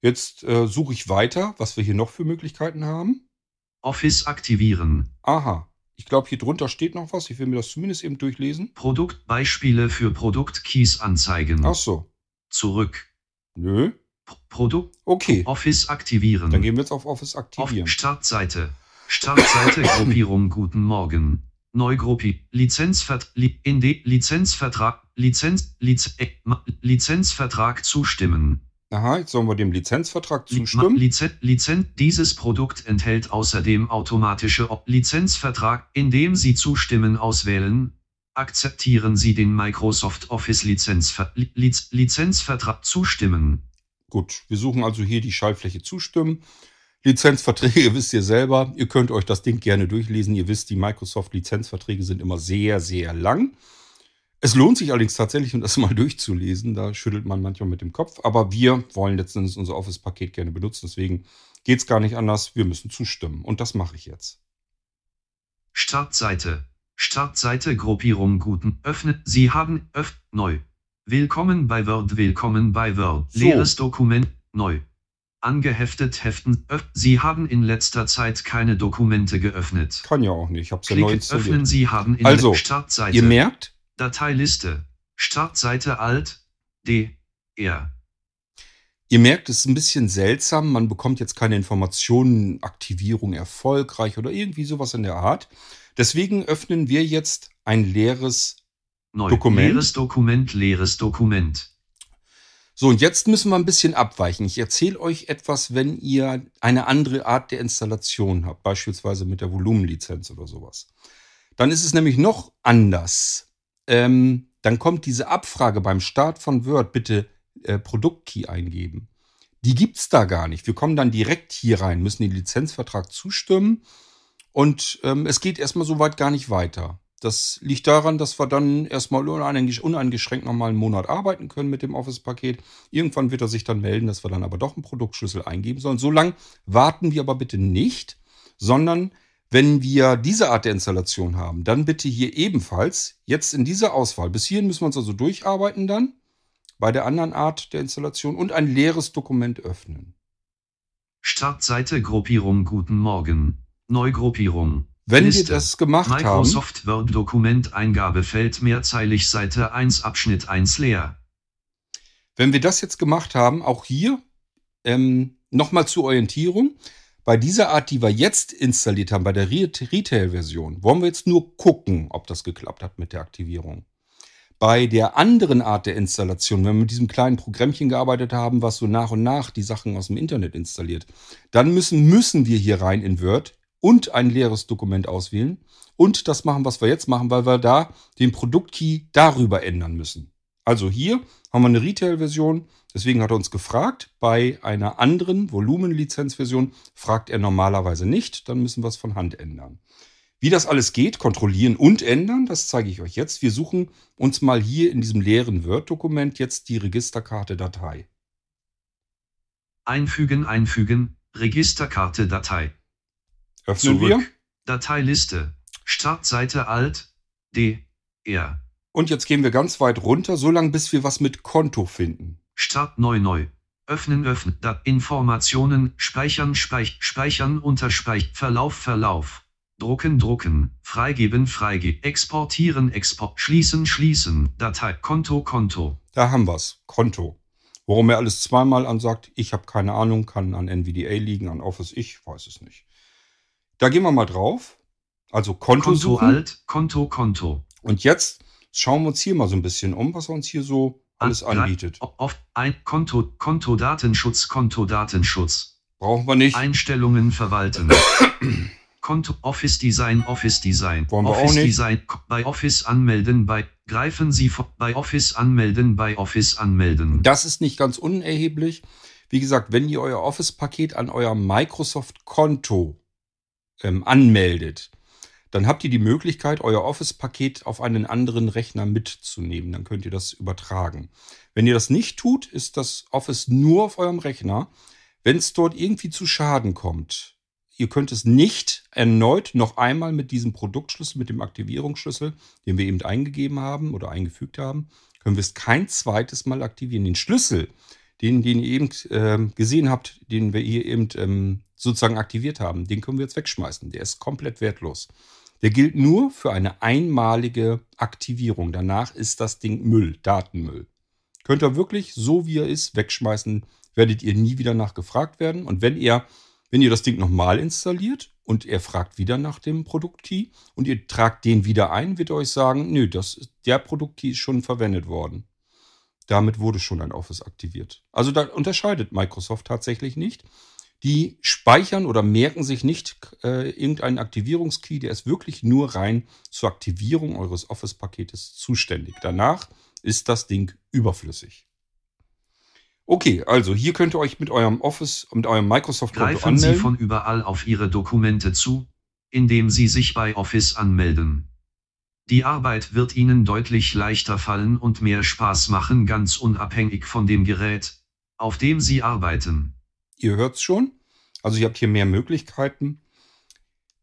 Jetzt äh, suche ich weiter, was wir hier noch für Möglichkeiten haben. Office aktivieren. Aha. Ich glaube, hier drunter steht noch was. Ich will mir das zumindest eben durchlesen. Produktbeispiele für Produktkeys anzeigen. Ach so. Zurück. Nö. Produkt Okay. Office aktivieren. Dann gehen wir jetzt auf Office Auf aktivieren. Startseite. Startseite Gruppierung Guten Morgen. Neugruppi. Lizenzvert li in de Lizenzvertrag Lizenz Liz äh, Lizenzvertrag zustimmen. Aha, jetzt sollen wir dem Lizenzvertrag zustimmen. Lizen Lizen dieses Produkt enthält außerdem automatische Lizenzvertrag, indem Sie zustimmen auswählen. Akzeptieren Sie den Microsoft Office Lizenzver Li Liz Lizenzvertrag zustimmen. Gut, wir suchen also hier die Schaltfläche zustimmen. Lizenzverträge wisst ihr selber. Ihr könnt euch das Ding gerne durchlesen. Ihr wisst, die Microsoft-Lizenzverträge sind immer sehr, sehr lang. Es lohnt sich allerdings tatsächlich, um das mal durchzulesen. Da schüttelt man manchmal mit dem Kopf. Aber wir wollen letztendlich unser Office-Paket gerne benutzen. Deswegen geht es gar nicht anders. Wir müssen zustimmen. Und das mache ich jetzt. Startseite. Startseite Gruppierung Guten. Öffnet. Sie haben öff neu. Willkommen bei Word. Willkommen bei Word. So. Leeres Dokument neu. Angeheftet Heften. Öff Sie haben in letzter Zeit keine Dokumente geöffnet. Kann ja auch nicht. Ich habe es ja neu installiert. öffnen Sie haben in Also, Startseite. Ihr merkt, Dateiliste. Startseite Alt. D. R. Ihr merkt, es ist ein bisschen seltsam. Man bekommt jetzt keine Informationen, Aktivierung erfolgreich oder irgendwie sowas in der Art. Deswegen öffnen wir jetzt ein leeres. Neu. Dokument. Leeres Dokument. Leeres Dokument. So, und jetzt müssen wir ein bisschen abweichen. Ich erzähle euch etwas, wenn ihr eine andere Art der Installation habt, beispielsweise mit der Volumenlizenz oder sowas. Dann ist es nämlich noch anders. Ähm, dann kommt diese Abfrage beim Start von Word, bitte äh, Produktkey eingeben. Die gibt's da gar nicht. Wir kommen dann direkt hier rein, müssen den Lizenzvertrag zustimmen und ähm, es geht erstmal so weit gar nicht weiter. Das liegt daran, dass wir dann erstmal uneingesch- uneingeschränkt nochmal einen Monat arbeiten können mit dem Office-Paket. Irgendwann wird er sich dann melden, dass wir dann aber doch einen Produktschlüssel eingeben sollen. So lange warten wir aber bitte nicht, sondern wenn wir diese Art der Installation haben, dann bitte hier ebenfalls jetzt in dieser Auswahl. Bis hierhin müssen wir uns also durcharbeiten dann bei der anderen Art der Installation und ein leeres Dokument öffnen. Startseite Gruppierung Guten Morgen. Neugruppierung. Wenn Liste. wir das gemacht haben, Microsoft Word Dokument Eingabefeld mehrzeilig Seite 1 Abschnitt 1 leer. Wenn wir das jetzt gemacht haben, auch hier ähm, nochmal zur Orientierung. Bei dieser Art, die wir jetzt installiert haben, bei der Re- Retail-Version, wollen wir jetzt nur gucken, ob das geklappt hat mit der Aktivierung. Bei der anderen Art der Installation, wenn wir mit diesem kleinen Programmchen gearbeitet haben, was so nach und nach die Sachen aus dem Internet installiert, dann müssen, müssen wir hier rein in Word und ein leeres Dokument auswählen und das machen, was wir jetzt machen, weil wir da den Produktkey darüber ändern müssen. Also hier haben wir eine Retail-Version, deswegen hat er uns gefragt. Bei einer anderen Volumenlizenzversion fragt er normalerweise nicht, dann müssen wir es von Hand ändern. Wie das alles geht, kontrollieren und ändern, das zeige ich euch jetzt. Wir suchen uns mal hier in diesem leeren Word-Dokument jetzt die Registerkarte Datei. Einfügen, einfügen, Registerkarte Datei. Öffnen Zurück. wir. Dateiliste. Startseite Alt. D. R. Und jetzt gehen wir ganz weit runter, so lange bis wir was mit Konto finden. Start neu neu. Öffnen öffnen. Da Informationen speichern speich speichern unterspeich Verlauf Verlauf. Drucken drucken. Freigeben freigeben. Exportieren export. Schließen schließen. Datei Konto Konto. Da haben wir's. Konto. Warum er alles zweimal ansagt, ich habe keine Ahnung, kann an NVDA liegen, an Office, ich weiß es nicht. Da gehen wir mal drauf. Also Konto, Konto suchen. Alt. Konto Konto. Und jetzt schauen wir uns hier mal so ein bisschen um, was er uns hier so alles An- anbietet. Auf ein Konto Konto Datenschutz Konto Datenschutz. Brauchen wir nicht. Einstellungen verwalten. Konto Office Design Office Design. Wollen Office. Design bei Office anmelden bei greifen Sie bei Office anmelden bei Office anmelden. Das ist nicht ganz unerheblich. Wie gesagt, wenn ihr euer Office-Paket an euer Microsoft-Konto ähm, anmeldet, dann habt ihr die Möglichkeit, euer Office-Paket auf einen anderen Rechner mitzunehmen. Dann könnt ihr das übertragen. Wenn ihr das nicht tut, ist das Office nur auf eurem Rechner. Wenn es dort irgendwie zu Schaden kommt, ihr könnt es nicht erneut noch einmal mit diesem Produktschlüssel, mit dem Aktivierungsschlüssel, den wir eben eingegeben haben oder eingefügt haben, können wir es kein zweites Mal aktivieren. Den Schlüssel, den, den ihr eben ähm, gesehen habt, den wir hier eben ähm, sozusagen aktiviert haben, den können wir jetzt wegschmeißen. Der ist komplett wertlos. Der gilt nur für eine einmalige Aktivierung. Danach ist das Ding Müll, Datenmüll. Könnt ihr wirklich, so wie er ist, wegschmeißen, werdet ihr nie wieder nachgefragt werden. Und wenn ihr, wenn ihr das Ding nochmal installiert und er fragt wieder nach dem Produktkey und ihr tragt den wieder ein, wird er euch sagen, nö, das, der Produktkey ist schon verwendet worden. Damit wurde schon ein Office aktiviert. Also da unterscheidet Microsoft tatsächlich nicht. Die speichern oder merken sich nicht äh, irgendeinen Aktivierungskey, der ist wirklich nur rein zur Aktivierung eures Office-Paketes zuständig. Danach ist das Ding überflüssig. Okay, also hier könnt ihr euch mit eurem Office, mit eurem Microsoft-Konto Greifen anmelden. Sie von überall auf Ihre Dokumente zu, indem Sie sich bei Office anmelden. Die Arbeit wird Ihnen deutlich leichter fallen und mehr Spaß machen, ganz unabhängig von dem Gerät, auf dem Sie arbeiten. Ihr hört's schon. Also ihr habt hier mehr Möglichkeiten.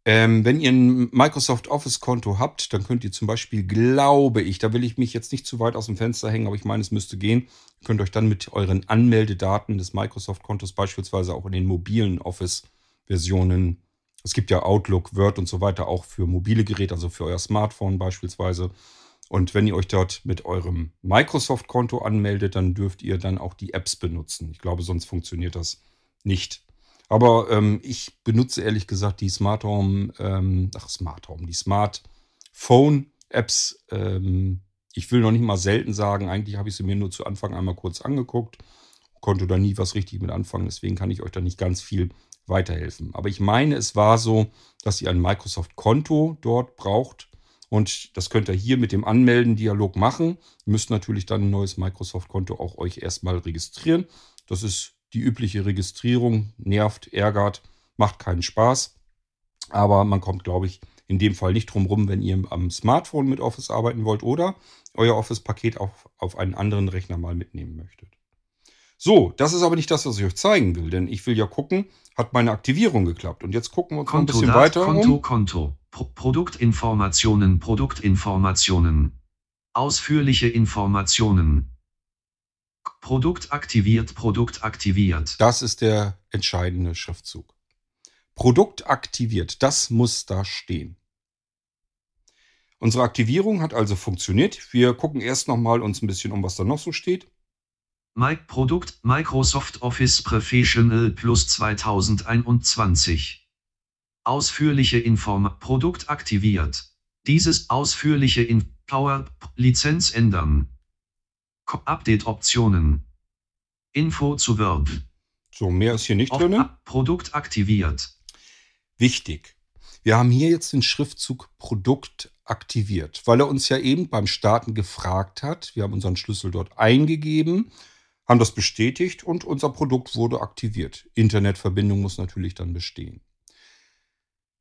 Ähm, wenn ihr ein Microsoft Office-Konto habt, dann könnt ihr zum Beispiel, glaube ich, da will ich mich jetzt nicht zu weit aus dem Fenster hängen, aber ich meine, es müsste gehen, ihr könnt euch dann mit euren Anmeldedaten des Microsoft-Kontos beispielsweise auch in den mobilen Office-Versionen, es gibt ja Outlook, Word und so weiter auch für mobile Geräte, also für euer Smartphone beispielsweise. Und wenn ihr euch dort mit eurem Microsoft-Konto anmeldet, dann dürft ihr dann auch die Apps benutzen. Ich glaube, sonst funktioniert das nicht. Aber ähm, ich benutze ehrlich gesagt die Smart Home, ähm, ach Smart Home, die Smartphone Apps. Ähm, ich will noch nicht mal selten sagen, eigentlich habe ich sie mir nur zu Anfang einmal kurz angeguckt, konnte da nie was richtig mit anfangen, deswegen kann ich euch da nicht ganz viel weiterhelfen. Aber ich meine, es war so, dass ihr ein Microsoft-Konto dort braucht. Und das könnt ihr hier mit dem Anmelden-Dialog machen. Ihr müsst natürlich dann ein neues Microsoft-Konto auch euch erstmal registrieren. Das ist die übliche Registrierung nervt, ärgert, macht keinen Spaß. Aber man kommt, glaube ich, in dem Fall nicht drum rum, wenn ihr am Smartphone mit Office arbeiten wollt oder euer Office-Paket auf, auf einen anderen Rechner mal mitnehmen möchtet. So, das ist aber nicht das, was ich euch zeigen will, denn ich will ja gucken, hat meine Aktivierung geklappt. Und jetzt gucken wir uns noch ein bisschen weiter Konto, um. Konto. Pro Produktinformationen, Produktinformationen. Ausführliche Informationen. Produkt aktiviert, Produkt aktiviert. Das ist der entscheidende Schriftzug. Produkt aktiviert, das muss da stehen. Unsere Aktivierung hat also funktioniert. Wir gucken erst nochmal uns ein bisschen um, was da noch so steht. Mi Produkt Microsoft Office Professional Plus 2021. Ausführliche Inform Produkt aktiviert. Dieses ausführliche in Power Lizenz ändern. Ko- Update Optionen. Info zu Verb. So, mehr ist hier nicht drin. Produkt aktiviert. Wichtig. Wir haben hier jetzt den Schriftzug Produkt aktiviert, weil er uns ja eben beim Starten gefragt hat. Wir haben unseren Schlüssel dort eingegeben, haben das bestätigt und unser Produkt wurde aktiviert. Internetverbindung muss natürlich dann bestehen.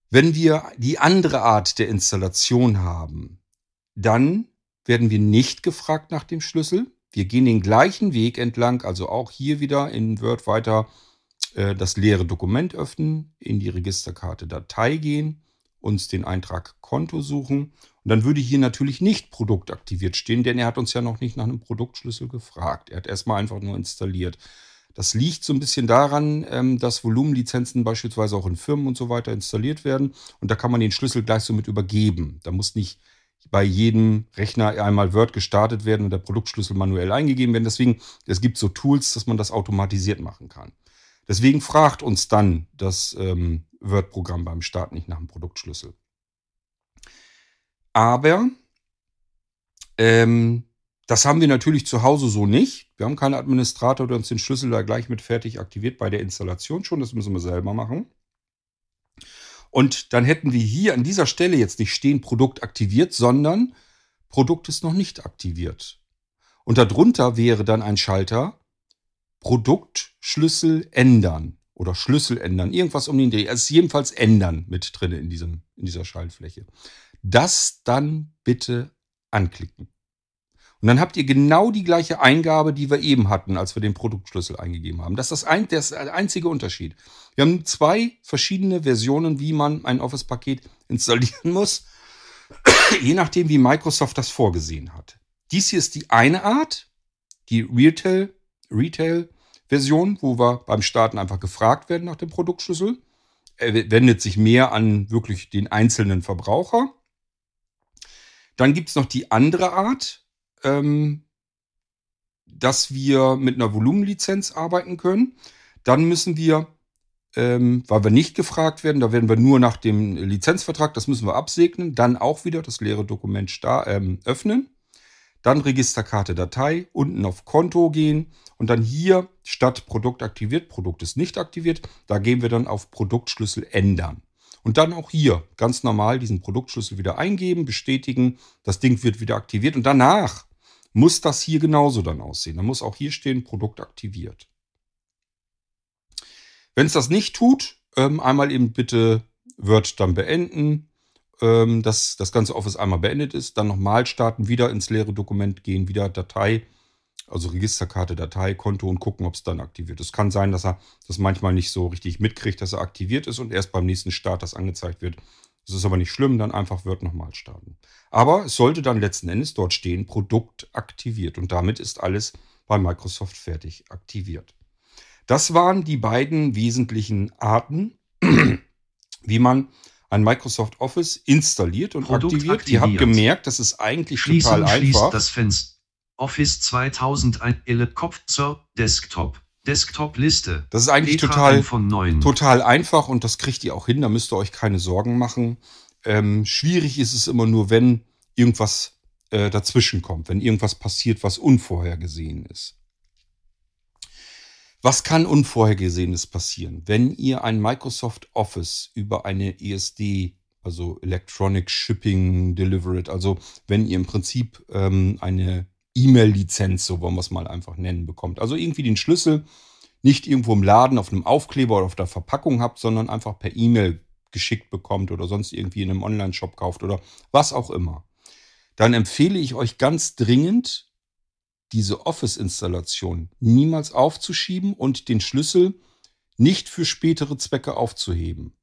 Wenn wir die andere Art der Installation haben, dann werden wir nicht gefragt nach dem Schlüssel. Wir gehen den gleichen Weg entlang, also auch hier wieder in Word weiter äh, das leere Dokument öffnen, in die Registerkarte Datei gehen, uns den Eintrag Konto suchen. Und dann würde hier natürlich nicht Produkt aktiviert stehen, denn er hat uns ja noch nicht nach einem Produktschlüssel gefragt. Er hat erstmal einfach nur installiert. Das liegt so ein bisschen daran, ähm, dass Volumenlizenzen beispielsweise auch in Firmen und so weiter installiert werden. Und da kann man den Schlüssel gleich so mit übergeben. Da muss nicht bei jedem Rechner einmal Word gestartet werden und der Produktschlüssel manuell eingegeben werden. Deswegen, es gibt so Tools, dass man das automatisiert machen kann. Deswegen fragt uns dann das ähm, Word-Programm beim Start nicht nach dem Produktschlüssel. Aber ähm, das haben wir natürlich zu Hause so nicht. Wir haben keinen Administrator, der uns den Schlüssel da gleich mit fertig aktiviert bei der Installation schon. Das müssen wir selber machen. Und dann hätten wir hier an dieser Stelle jetzt nicht stehen Produkt aktiviert, sondern Produkt ist noch nicht aktiviert. Und darunter wäre dann ein Schalter Produktschlüssel ändern oder Schlüssel ändern. Irgendwas um den Dreh. Es ist jedenfalls ändern mit drin in, diesem, in dieser Schaltfläche. Das dann bitte anklicken. Und dann habt ihr genau die gleiche Eingabe, die wir eben hatten, als wir den Produktschlüssel eingegeben haben. Das ist das, ein, das einzige Unterschied. Wir haben zwei verschiedene Versionen, wie man ein Office-Paket installieren muss, je nachdem, wie Microsoft das vorgesehen hat. Dies hier ist die eine Art, die Retail, Retail-Version, wo wir beim Starten einfach gefragt werden nach dem Produktschlüssel. Er wendet sich mehr an wirklich den einzelnen Verbraucher. Dann gibt es noch die andere Art, ähm, dass wir mit einer Volumenlizenz arbeiten können. Dann müssen wir, ähm, weil wir nicht gefragt werden, da werden wir nur nach dem Lizenzvertrag, das müssen wir absegnen, dann auch wieder das leere Dokument ähm, öffnen. Dann Registerkarte Datei, unten auf Konto gehen und dann hier statt Produkt aktiviert, Produkt ist nicht aktiviert, da gehen wir dann auf Produktschlüssel ändern. Und dann auch hier ganz normal diesen Produktschlüssel wieder eingeben, bestätigen, das Ding wird wieder aktiviert und danach muss das hier genauso dann aussehen. Da muss auch hier stehen, Produkt aktiviert. Wenn es das nicht tut, ähm, einmal eben bitte Word dann beenden, ähm, dass das ganze Office einmal beendet ist, dann nochmal starten, wieder ins leere Dokument gehen, wieder Datei, also Registerkarte, Datei, Konto und gucken, ob es dann aktiviert ist. Es kann sein, dass er das manchmal nicht so richtig mitkriegt, dass er aktiviert ist und erst beim nächsten Start das angezeigt wird. Das ist aber nicht schlimm, dann einfach Word nochmal starten. Aber es sollte dann letzten Endes dort stehen, Produkt aktiviert. Und damit ist alles bei Microsoft fertig aktiviert. Das waren die beiden wesentlichen Arten, wie man ein Microsoft Office installiert und Produkt aktiviert. aktiviert. Ihr habt gemerkt, das ist eigentlich Schließen, total einfach. das Fenster. Office 2001 Kopf zur Desktop. Desktop-Liste. Das ist eigentlich total, total einfach und das kriegt ihr auch hin. Da müsst ihr euch keine Sorgen machen. Ähm, schwierig ist es immer nur, wenn irgendwas äh, dazwischen kommt, wenn irgendwas passiert, was unvorhergesehen ist. Was kann Unvorhergesehenes passieren? Wenn ihr ein Microsoft Office über eine ESD, also Electronic Shipping Delivered, also wenn ihr im Prinzip ähm, eine E-Mail-Lizenz, so wollen wir es mal einfach nennen, bekommt. Also irgendwie den Schlüssel nicht irgendwo im Laden auf einem Aufkleber oder auf der Verpackung habt, sondern einfach per E-Mail geschickt bekommt oder sonst irgendwie in einem Online-Shop kauft oder was auch immer. Dann empfehle ich euch ganz dringend, diese Office-Installation niemals aufzuschieben und den Schlüssel nicht für spätere Zwecke aufzuheben.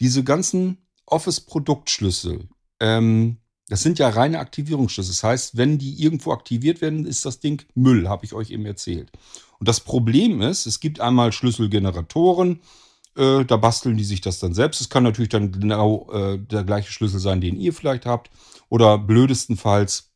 Diese ganzen Office-Produktschlüssel, ähm, das sind ja reine Aktivierungsschlüssel. Das heißt, wenn die irgendwo aktiviert werden, ist das Ding Müll, habe ich euch eben erzählt. Und das Problem ist, es gibt einmal Schlüsselgeneratoren, äh, da basteln die sich das dann selbst. Es kann natürlich dann genau äh, der gleiche Schlüssel sein, den ihr vielleicht habt. Oder blödestenfalls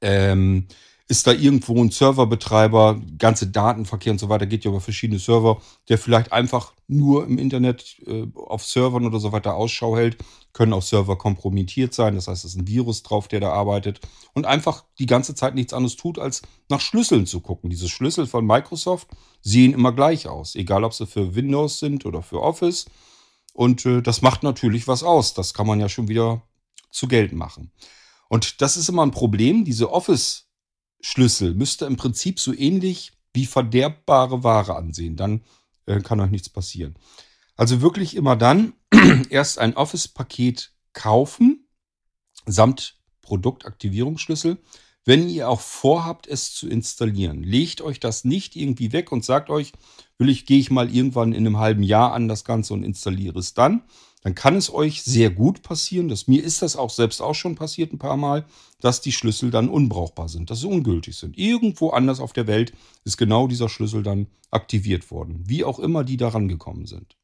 ähm, ist da irgendwo ein Serverbetreiber, ganze Datenverkehr und so weiter geht ja über verschiedene Server, der vielleicht einfach nur im Internet äh, auf Servern oder so weiter Ausschau hält, können auch Server kompromittiert sein, das heißt, es ist ein Virus drauf, der da arbeitet und einfach die ganze Zeit nichts anderes tut, als nach Schlüsseln zu gucken. Diese Schlüssel von Microsoft sehen immer gleich aus, egal ob sie für Windows sind oder für Office. Und äh, das macht natürlich was aus. Das kann man ja schon wieder zu Geld machen. Und das ist immer ein Problem, diese Office- Schlüssel müsst ihr im Prinzip so ähnlich wie verderbbare Ware ansehen. Dann äh, kann euch nichts passieren. Also wirklich immer dann erst ein Office-Paket kaufen, samt Produktaktivierungsschlüssel, wenn ihr auch vorhabt, es zu installieren. Legt euch das nicht irgendwie weg und sagt euch, will ich, gehe ich mal irgendwann in einem halben Jahr an das Ganze und installiere es dann, dann kann es euch sehr gut passieren, dass mir ist das auch selbst auch schon passiert ein paar Mal, dass die Schlüssel dann unbrauchbar sind, dass sie ungültig sind. Irgendwo anders auf der Welt ist genau dieser Schlüssel dann aktiviert worden, wie auch immer die daran gekommen sind.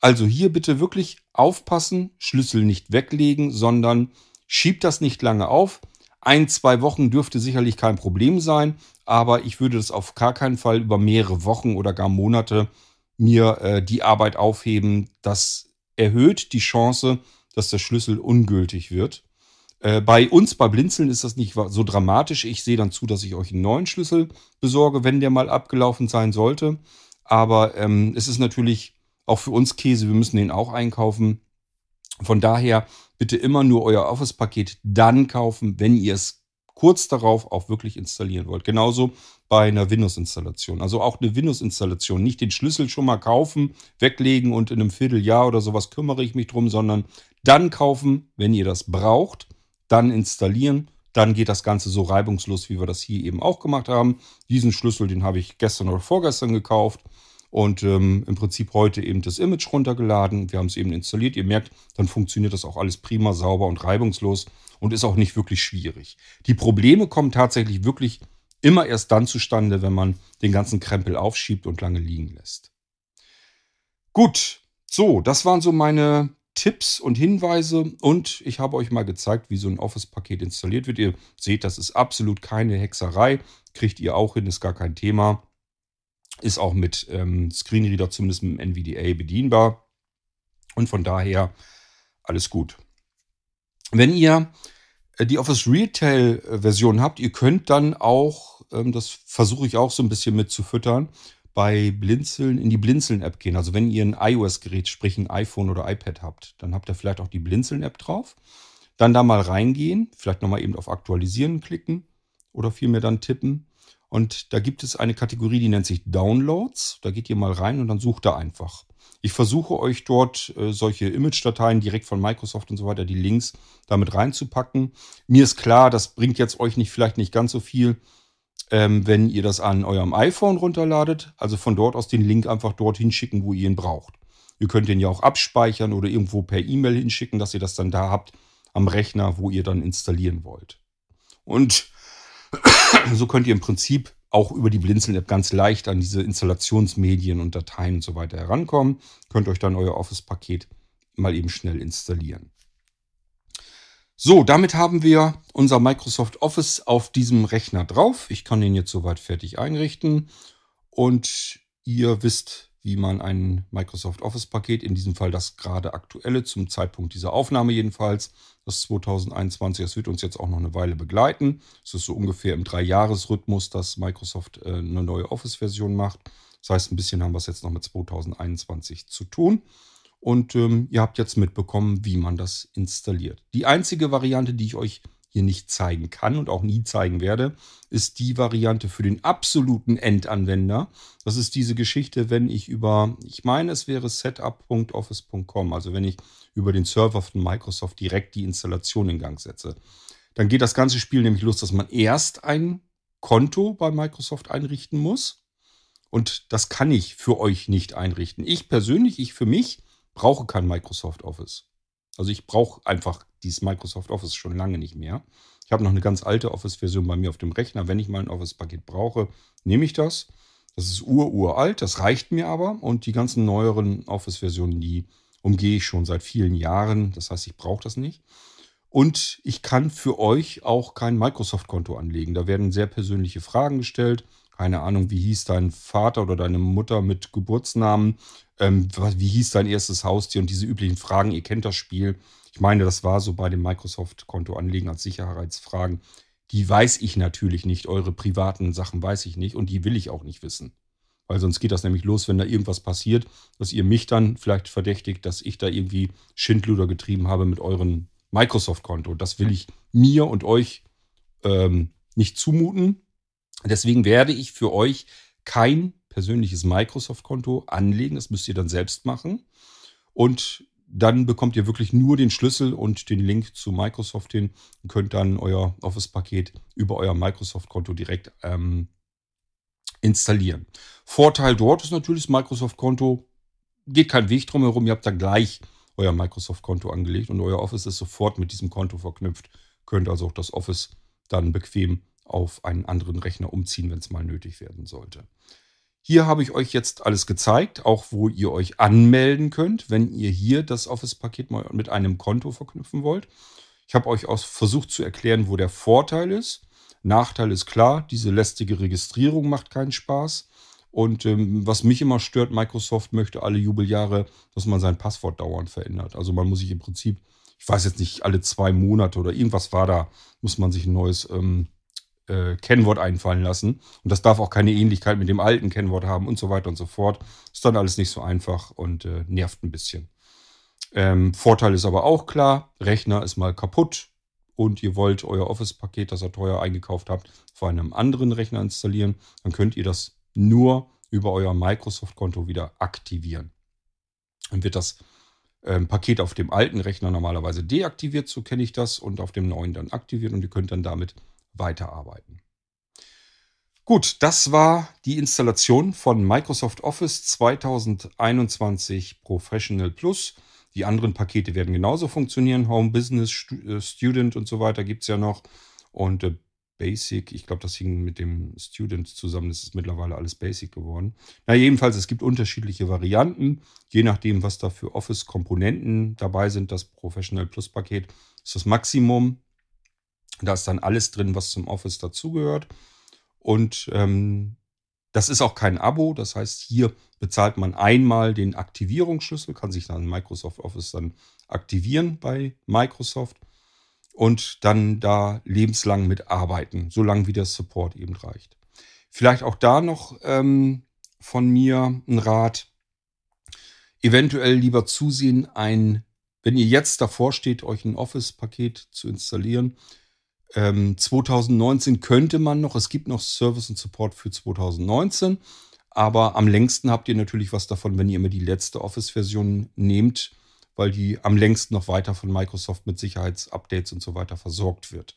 Also hier bitte wirklich aufpassen, Schlüssel nicht weglegen, sondern schiebt das nicht lange auf. Ein, zwei Wochen dürfte sicherlich kein Problem sein, aber ich würde das auf gar keinen Fall über mehrere Wochen oder gar Monate mir äh, die Arbeit aufheben, das erhöht die Chance, dass der Schlüssel ungültig wird. Äh, bei uns, bei Blinzeln, ist das nicht so dramatisch. Ich sehe dann zu, dass ich euch einen neuen Schlüssel besorge, wenn der mal abgelaufen sein sollte. Aber ähm, es ist natürlich auch für uns Käse, wir müssen den auch einkaufen. Von daher bitte immer nur euer Office-Paket dann kaufen, wenn ihr es kurz darauf auch wirklich installieren wollt. Genauso bei einer Windows-Installation. Also auch eine Windows-Installation. Nicht den Schlüssel schon mal kaufen, weglegen und in einem Vierteljahr oder sowas kümmere ich mich drum, sondern dann kaufen, wenn ihr das braucht, dann installieren. Dann geht das Ganze so reibungslos, wie wir das hier eben auch gemacht haben. Diesen Schlüssel, den habe ich gestern oder vorgestern gekauft und ähm, im Prinzip heute eben das Image runtergeladen. Wir haben es eben installiert. Ihr merkt, dann funktioniert das auch alles prima, sauber und reibungslos. und ist auch nicht wirklich schwierig. Die Probleme kommen tatsächlich wirklich immer erst dann zustande, wenn man den ganzen Krempel aufschiebt und lange liegen lässt. Gut, so, das waren so meine Tipps und Hinweise und ich habe euch mal gezeigt, wie so ein Office-Paket installiert wird. Ihr seht, das ist absolut keine Hexerei. Kriegt ihr auch hin, ist gar kein Thema. Ist auch mit ähm, Screenreader, zumindest mit dem NVDA, bedienbar. Und von daher alles gut. Wenn ihr äh, die Office Retail-Version habt, ihr könnt dann auch, ähm, das versuche ich auch so ein bisschen mit zu füttern, bei Blinzeln in die Blinzeln-App gehen. Also wenn ihr ein iOS-Gerät, sprich ein iPhone oder iPad habt, dann habt ihr vielleicht auch die Blinzeln-App drauf. Dann da mal reingehen, vielleicht nochmal eben auf Aktualisieren klicken oder vielmehr dann tippen. Und da gibt es eine Kategorie, die nennt sich Downloads. Da geht ihr mal rein und dann sucht da einfach. Ich versuche euch dort äh, solche Image-Dateien direkt von Microsoft und so weiter, die Links damit reinzupacken. Mir ist klar, das bringt jetzt euch nicht vielleicht nicht ganz so viel, ähm, wenn ihr das an eurem iPhone runterladet. Also von dort aus den Link einfach dorthin schicken, wo ihr ihn braucht. Ihr könnt den ja auch abspeichern oder irgendwo per E-Mail hinschicken, dass ihr das dann da habt am Rechner, wo ihr dann installieren wollt. Und so könnt ihr im Prinzip auch über die Blinzeln-App ganz leicht an diese Installationsmedien und Dateien und so weiter herankommen. Könnt euch dann euer Office-Paket mal eben schnell installieren. So, damit haben wir unser Microsoft Office auf diesem Rechner drauf. Ich kann den jetzt soweit fertig einrichten. Und ihr wisst, wie man ein Microsoft Office-Paket, in diesem Fall das gerade aktuelle, zum Zeitpunkt dieser Aufnahme jedenfalls, das 2021, das wird uns jetzt auch noch eine Weile begleiten. Es ist so ungefähr im Dreijahresrhythmus, dass Microsoft äh, eine neue Office-Version macht. Das heißt, ein bisschen haben wir es jetzt noch mit 2021 zu tun. Und ähm, ihr habt jetzt mitbekommen, wie man das installiert. Die einzige Variante, die ich euch hier nicht zeigen kann und auch nie zeigen werde, ist die Variante für den absoluten Endanwender. Das ist diese Geschichte, wenn ich über, ich meine, es wäre setup.office.com, also wenn ich über den Server von Microsoft direkt die Installation in Gang setze. Dann geht das ganze Spiel nämlich los, dass man erst ein Konto bei Microsoft einrichten muss. Und das kann ich für euch nicht einrichten. Ich persönlich, ich für mich, brauche kein Microsoft Office. Also ich brauche einfach dieses Microsoft Office schon lange nicht mehr. Ich habe noch eine ganz alte Office-Version bei mir auf dem Rechner. Wenn ich mal ein Office-Paket brauche, nehme ich das. Das ist ururalt, das reicht mir aber. Und die ganzen neueren Office-Versionen, die umgehe ich schon seit vielen Jahren. Das heißt, ich brauche das nicht. Und ich kann für euch auch kein Microsoft-Konto anlegen. Da werden sehr persönliche Fragen gestellt. Keine Ahnung, wie hieß dein Vater oder deine Mutter mit Geburtsnamen? Ähm, wie hieß dein erstes Haustier und diese üblichen Fragen. Ihr kennt das Spiel. Ich meine, das war so bei dem Microsoft-Konto anlegen als Sicherheitsfragen. Die weiß ich natürlich nicht. Eure privaten Sachen weiß ich nicht und die will ich auch nicht wissen. Weil sonst geht das nämlich los, wenn da irgendwas passiert, dass ihr mich dann vielleicht verdächtigt, dass ich da irgendwie Schindluder getrieben habe mit eurem Microsoft-Konto. Das will ich mir und euch ähm, nicht zumuten. Deswegen werde ich für euch kein persönliches Microsoft-Konto anlegen. Das müsst ihr dann selbst machen. Und dann bekommt ihr wirklich nur den Schlüssel und den Link zu Microsoft hin und könnt dann euer Office-Paket über euer Microsoft-Konto direkt ähm, installieren. Vorteil dort ist natürlich das Microsoft-Konto. Geht kein Weg drum herum. Ihr habt da gleich euer Microsoft-Konto angelegt und euer Office ist sofort mit diesem Konto verknüpft. Könnt also auch das Office dann bequem auf einen anderen Rechner umziehen, wenn es mal nötig werden sollte. Hier habe ich euch jetzt alles gezeigt, auch wo ihr euch anmelden könnt, wenn ihr hier das Office-Paket mal mit einem Konto verknüpfen wollt. Ich habe euch auch versucht zu erklären, wo der Vorteil ist. Nachteil ist klar, diese lästige Registrierung macht keinen Spaß. Und ähm, was mich immer stört, Microsoft möchte alle Jubeljahre, dass man sein Passwort dauernd verändert. Also man muss sich im Prinzip, ich weiß jetzt nicht, alle zwei Monate oder irgendwas war da, muss man sich ein neues ähm, äh, Kennwort einfallen lassen. Und das darf auch keine Ähnlichkeit mit dem alten Kennwort haben und so weiter und so fort. Ist dann alles nicht so einfach und äh, nervt ein bisschen. Ähm, Vorteil ist aber auch klar, Rechner ist mal kaputt und ihr wollt euer Office-Paket, das ihr teuer eingekauft habt, auf einem anderen Rechner installieren, dann könnt ihr das nur über euer Microsoft-Konto wieder aktivieren. Dann wird das ähm, Paket auf dem alten Rechner normalerweise deaktiviert, so kenne ich das, und auf dem neuen dann aktiviert und ihr könnt dann damit weiterarbeiten. Gut, das war die Installation von Microsoft Office 2021 Professional Plus. Die anderen Pakete werden genauso funktionieren. Home Business, Student und so weiter gibt es ja noch. Und äh, Basic. Ich glaube, das hing mit dem Student zusammen. Das ist mittlerweile alles Basic geworden. Na, jedenfalls, es gibt unterschiedliche Varianten. Je nachdem, was da für Office-Komponenten dabei sind. Das Professional Plus-Paket ist das Maximum. Da ist dann alles drin, was zum Office dazugehört. Und ähm, das ist auch kein Abo. Das heißt, hier bezahlt man einmal den Aktivierungsschlüssel, kann sich dann Microsoft Office dann aktivieren bei Microsoft und dann da lebenslang mitarbeiten, solange wie der Support eben reicht. Vielleicht auch da noch ähm, von mir ein Rat. Eventuell lieber zusehen, ein, wenn ihr jetzt davor steht, euch ein Office-Paket zu installieren. Ähm, 2019 könnte man noch, es gibt noch Service und Support für 2019, aber am längsten habt ihr natürlich was davon, wenn ihr immer die letzte Office-Version nehmt weil die am längsten noch weiter von Microsoft mit Sicherheitsupdates und so weiter versorgt wird.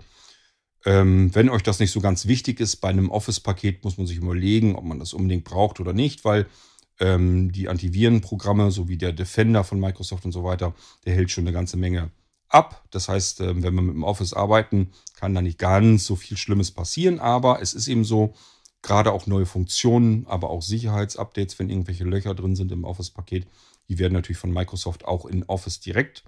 Ähm, wenn euch das nicht so ganz wichtig ist, bei einem Office-Paket muss man sich überlegen, ob man das unbedingt braucht oder nicht, weil ähm, die Antivirenprogramme sowie der Defender von Microsoft und so weiter, der hält schon eine ganze Menge ab. Das heißt, äh, wenn wir mit dem Office arbeiten, kann da nicht ganz so viel Schlimmes passieren, aber es ist eben so, gerade auch neue Funktionen, aber auch Sicherheitsupdates, wenn irgendwelche Löcher drin sind im Office-Paket, die werden natürlich von Microsoft auch in Office direkt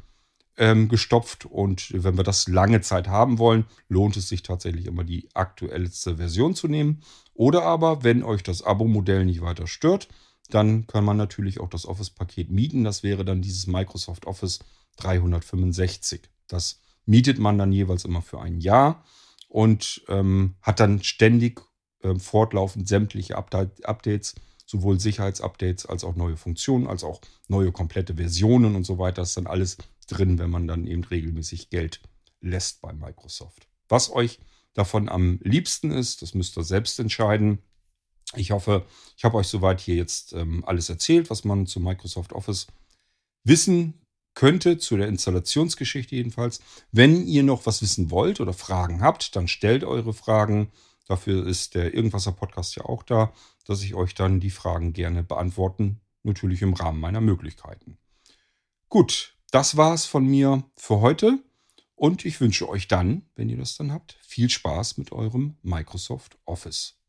ähm, gestopft. Und wenn wir das lange Zeit haben wollen, lohnt es sich tatsächlich immer die aktuellste Version zu nehmen. Oder aber, wenn euch das Abo-Modell nicht weiter stört, dann kann man natürlich auch das Office-Paket mieten. Das wäre dann dieses Microsoft Office 365. Das mietet man dann jeweils immer für ein Jahr und ähm, hat dann ständig äh, fortlaufend sämtliche Update Updates sowohl Sicherheitsupdates als auch neue Funktionen, als auch neue komplette Versionen und so weiter. Das ist dann alles drin, wenn man dann eben regelmäßig Geld lässt bei Microsoft. Was euch davon am liebsten ist, das müsst ihr selbst entscheiden. Ich hoffe, ich habe euch soweit hier jetzt ähm, alles erzählt, was man zu Microsoft Office wissen könnte, zu der Installationsgeschichte jedenfalls. Wenn ihr noch was wissen wollt oder Fragen habt, dann stellt eure Fragen. Dafür ist der Irgendwasser Podcast ja auch da dass ich euch dann die Fragen gerne beantworten, natürlich im Rahmen meiner Möglichkeiten. Gut, das war's von mir für heute und ich wünsche euch dann, wenn ihr das dann habt, viel Spaß mit eurem Microsoft Office.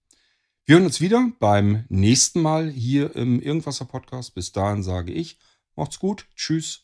Wir hören uns wieder beim nächsten Mal hier im Irgendwasser Podcast. Bis dahin sage ich, macht's gut, tschüss,